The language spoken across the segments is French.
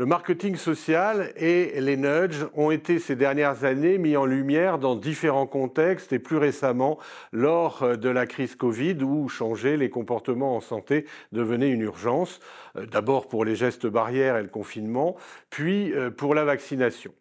Le marketing social et les nudges ont été ces dernières années mis en lumière dans différents contextes et plus récemment lors de la crise Covid où changer les comportements en santé devenait une urgence, euh, d'abord pour les gestes barrières et le confinement, puis euh, pour la vaccination.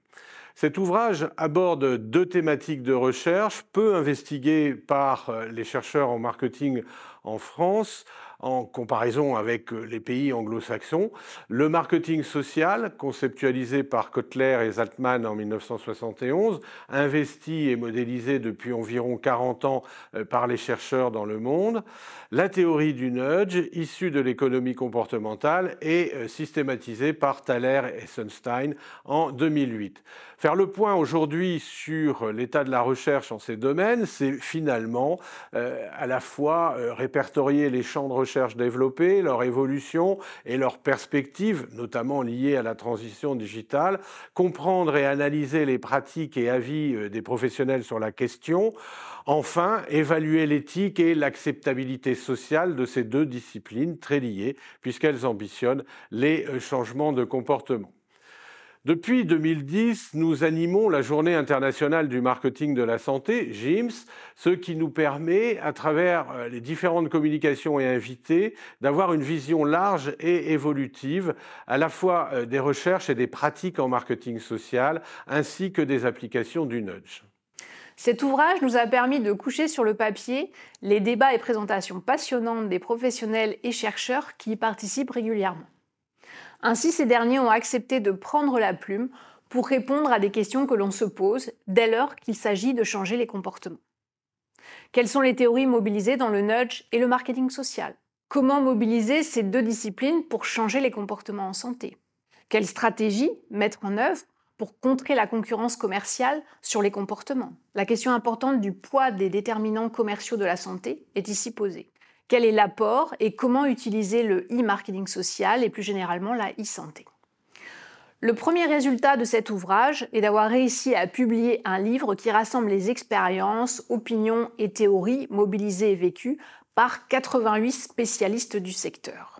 Cet ouvrage aborde deux thématiques de recherche, peu investiguées par euh, les chercheurs en marketing en France, en comparaison avec euh, les pays anglo-saxons. Le marketing social, conceptualisé par Kotler et Zaltman en 1971, investi et modélisé depuis environ 40 ans euh, par les chercheurs dans le monde. La théorie du nudge, issue de l'économie comportementale, et euh, systématisée par Thaler et Sunstein en 2008. Faire le point aujourd'hui sur l'état de la recherche en ces domaines, c'est finalement à la fois répertorier les champs de recherche développées, leur évolution et leurs perspectives, notamment liées à la transition digitale, comprendre et analyser les pratiques et avis euh, des professionnels sur la question, enfin évaluer l'éthique et l'acceptabilité sociale de ces deux disciplines très liées, puisqu'elles ambitionnent les euh, changements de comportement. Depuis 2010, nous animons la Journée internationale du marketing de la santé, JIMS, ce qui nous permet, à travers euh, les différentes communications et invités, d'avoir une vision large et évolutive, à la fois euh, des recherches et des pratiques en marketing social, ainsi que des applications du nudge. Cet ouvrage nous a permis de coucher sur le papier les débats et présentations passionnantes des professionnels et chercheurs qui y participent régulièrement. Ainsi, ces derniers ont accepté de prendre la plume pour répondre à des questions que l'on se pose dès lors qu'il s'agit de changer les comportements. Quelles sont les théories mobilisées dans le nudge et le marketing social? Comment mobiliser ces deux disciplines pour changer les comportements en santé? Quelle stratégie mettre en œuvre pour contrer la concurrence commerciale sur les comportements? La question importante du poids des déterminants commerciaux de la santé est ici posée. Quel est l'apport et comment utiliser le e-marketing social et plus généralement la e-santé le premier résultat de cet ouvrage est d'avoir réussi à publier un livre qui rassemble les expériences, opinions et théories mobilisées et vécues par 88 spécialistes du secteur.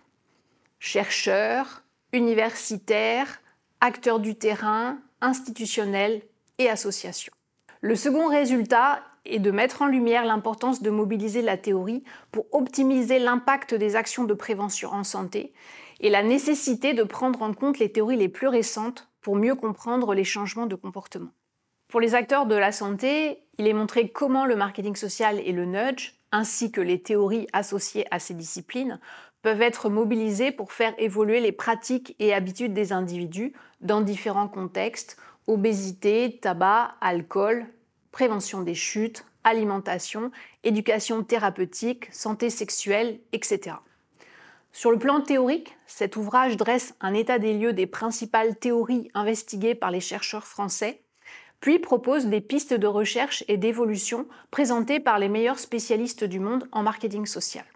Chercheurs, universitaires, acteurs du terrain, institutionnels et associations. Le second résultat et de mettre en lumière l'importance de mobiliser la théorie pour optimiser l'impact des actions de prévention en santé et la nécessité de prendre en compte les théories les plus récentes pour mieux comprendre les changements de comportement. Pour les acteurs de la santé, il est montré comment le marketing social et le nudge, ainsi que les théories associées à ces disciplines, peuvent être mobilisés pour faire évoluer les pratiques et habitudes des individus dans différents contextes, obésité, tabac, alcool, prévention des chutes, alimentation, éducation thérapeutique, santé sexuelle, etc. Sur le plan théorique, cet ouvrage dresse un état des lieux des principales théories investiguées par les chercheurs français, puis propose des pistes de recherche et d'évolution présentées par les meilleurs spécialistes du monde en marketing social.